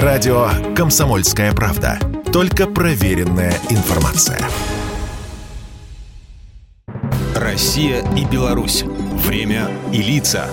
Радио «Комсомольская правда». Только проверенная информация. Россия и Беларусь. Время и лица.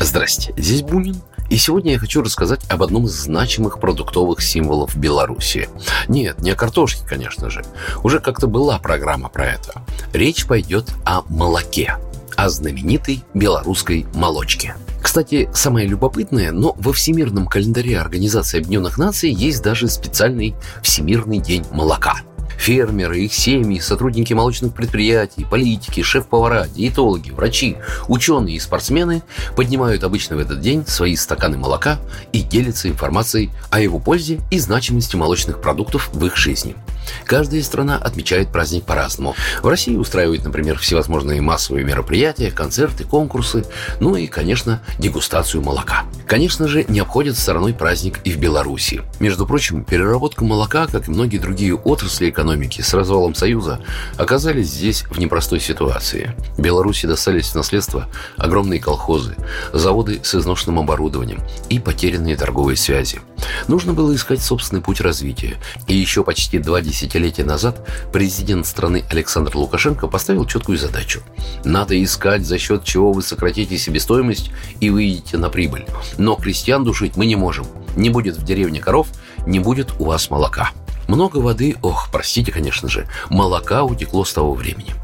Здрасте, здесь Бунин. И сегодня я хочу рассказать об одном из значимых продуктовых символов Беларуси. Нет, не о картошке, конечно же. Уже как-то была программа про это. Речь пойдет о молоке, о знаменитой белорусской молочке. Кстати, самое любопытное, но во Всемирном календаре Организации Объединенных Наций есть даже специальный Всемирный день молока – Фермеры, их семьи, сотрудники молочных предприятий, политики, шеф-повара, диетологи, врачи, ученые и спортсмены поднимают обычно в этот день свои стаканы молока и делятся информацией о его пользе и значимости молочных продуктов в их жизни. Каждая страна отмечает праздник по-разному. В России устраивают, например, всевозможные массовые мероприятия, концерты, конкурсы, ну и, конечно, дегустацию молока. Конечно же, не обходят стороной праздник и в Беларуси. Между прочим, переработка молока, как и многие другие отрасли экономики с развалом Союза, оказались здесь в непростой ситуации. Беларуси достались в наследство огромные колхозы, заводы с изношенным оборудованием и потерянные торговые связи. Нужно было искать собственный путь развития. И еще почти два десятилетия назад президент страны Александр Лукашенко поставил четкую задачу. Надо искать, за счет чего вы сократите себестоимость и выйдете на прибыль. Но крестьян душить мы не можем. Не будет в деревне коров, не будет у вас молока. Много воды, ох, простите, конечно же, молока утекло с того времени.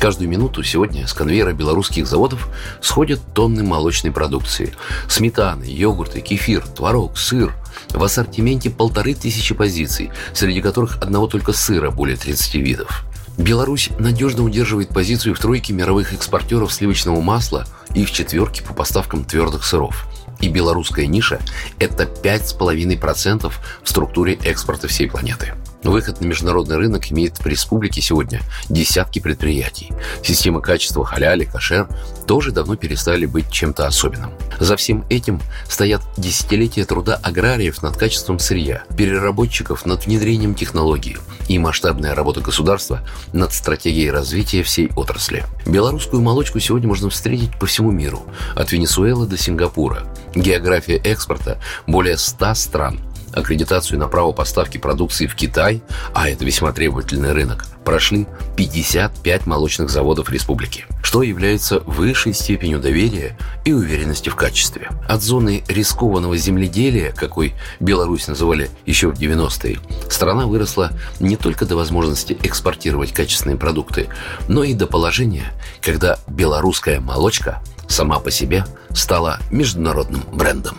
Каждую минуту сегодня с конвейера белорусских заводов сходят тонны молочной продукции. Сметаны, йогурты, кефир, творог, сыр. В ассортименте полторы тысячи позиций, среди которых одного только сыра более 30 видов. Беларусь надежно удерживает позицию в тройке мировых экспортеров сливочного масла и в четверке по поставкам твердых сыров. И белорусская ниша – это 5,5% в структуре экспорта всей планеты. Выход на международный рынок имеет в республике сегодня десятки предприятий. Система качества халяли, кашер тоже давно перестали быть чем-то особенным. За всем этим стоят десятилетия труда аграриев над качеством сырья, переработчиков над внедрением технологий и масштабная работа государства над стратегией развития всей отрасли. Белорусскую молочку сегодня можно встретить по всему миру, от Венесуэлы до Сингапура. География экспорта более 100 стран – аккредитацию на право поставки продукции в Китай, а это весьма требовательный рынок, прошли 55 молочных заводов республики, что является высшей степенью доверия и уверенности в качестве. От зоны рискованного земледелия, какой Беларусь называли еще в 90-е, страна выросла не только до возможности экспортировать качественные продукты, но и до положения, когда белорусская молочка сама по себе стала международным брендом.